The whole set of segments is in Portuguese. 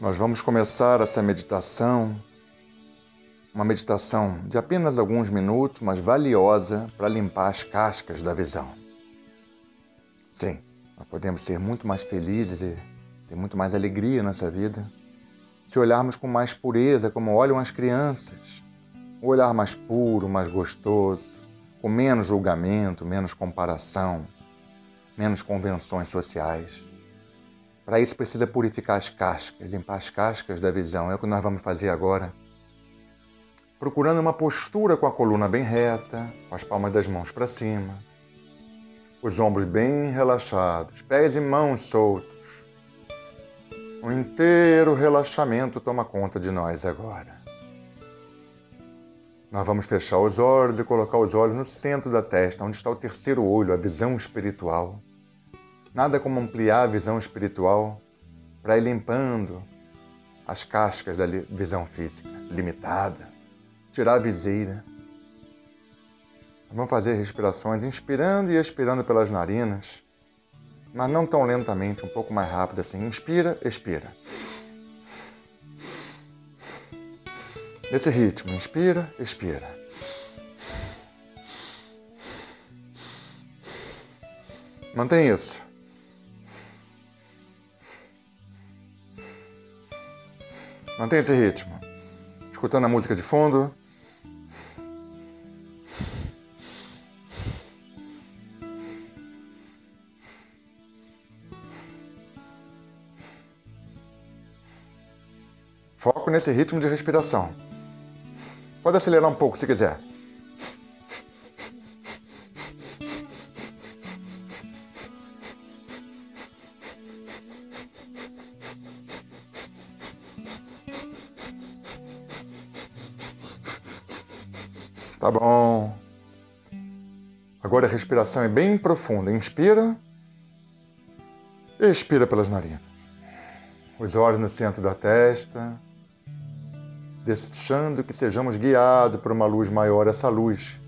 Nós vamos começar essa meditação, uma meditação de apenas alguns minutos, mas valiosa para limpar as cascas da visão. Sim, nós podemos ser muito mais felizes e ter muito mais alegria nessa vida se olharmos com mais pureza, como olham as crianças. Um olhar mais puro, mais gostoso, com menos julgamento, menos comparação, menos convenções sociais. Para isso precisa purificar as cascas, limpar as cascas da visão. É o que nós vamos fazer agora. Procurando uma postura com a coluna bem reta, com as palmas das mãos para cima, os ombros bem relaxados, pés e mãos soltos. Um inteiro relaxamento toma conta de nós agora. Nós vamos fechar os olhos e colocar os olhos no centro da testa, onde está o terceiro olho, a visão espiritual. Nada como ampliar a visão espiritual para ir limpando as cascas da visão física limitada, tirar a viseira. Vamos fazer respirações inspirando e expirando pelas narinas, mas não tão lentamente, um pouco mais rápido assim. Inspira, expira. Nesse ritmo, inspira, expira. Mantém isso. Mantenha esse ritmo. Escutando a música de fundo. Foco nesse ritmo de respiração. Pode acelerar um pouco se quiser. Tá bom. Agora a respiração é bem profunda. Inspira. Expira pelas narinas. Os olhos no centro da testa. Deixando que sejamos guiados por uma luz maior, essa luz,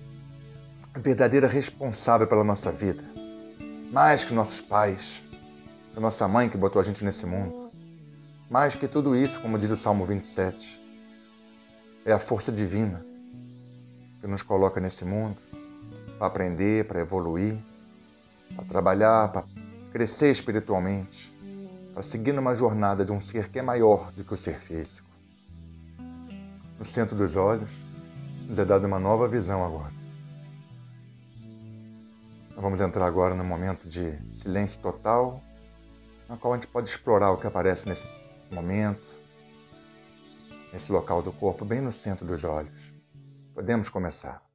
verdadeira responsável pela nossa vida. Mais que nossos pais, que nossa mãe que botou a gente nesse mundo. Mais que tudo isso, como diz o Salmo 27, é a força divina que nos coloca nesse mundo para aprender, para evoluir, para trabalhar, para crescer espiritualmente, para seguir numa jornada de um ser que é maior do que o ser físico. No centro dos olhos, nos é dada uma nova visão agora. Nós vamos entrar agora num momento de silêncio total, na qual a gente pode explorar o que aparece nesse momento, nesse local do corpo, bem no centro dos olhos. Podemos começar.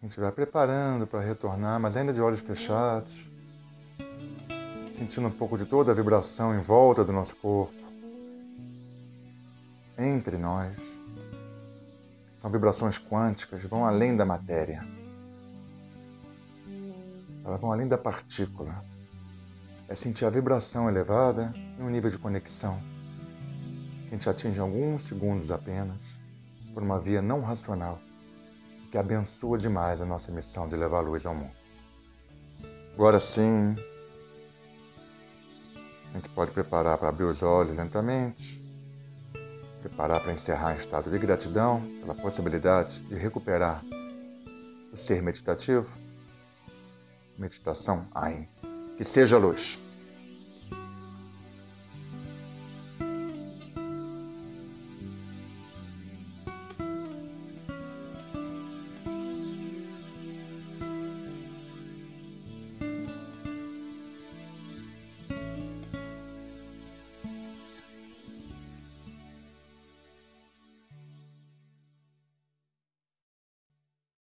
A gente vai preparando para retornar, mas ainda de olhos fechados, sentindo um pouco de toda a vibração em volta do nosso corpo, entre nós. São vibrações quânticas, vão além da matéria. Elas vão além da partícula. É sentir a vibração elevada e um nível de conexão a gente atinge alguns segundos apenas, por uma via não racional que abençoa demais a nossa missão de levar luz ao mundo. Agora sim, a gente pode preparar para abrir os olhos lentamente, preparar para encerrar em estado de gratidão pela possibilidade de recuperar o ser meditativo. Meditação Ain. Que seja luz.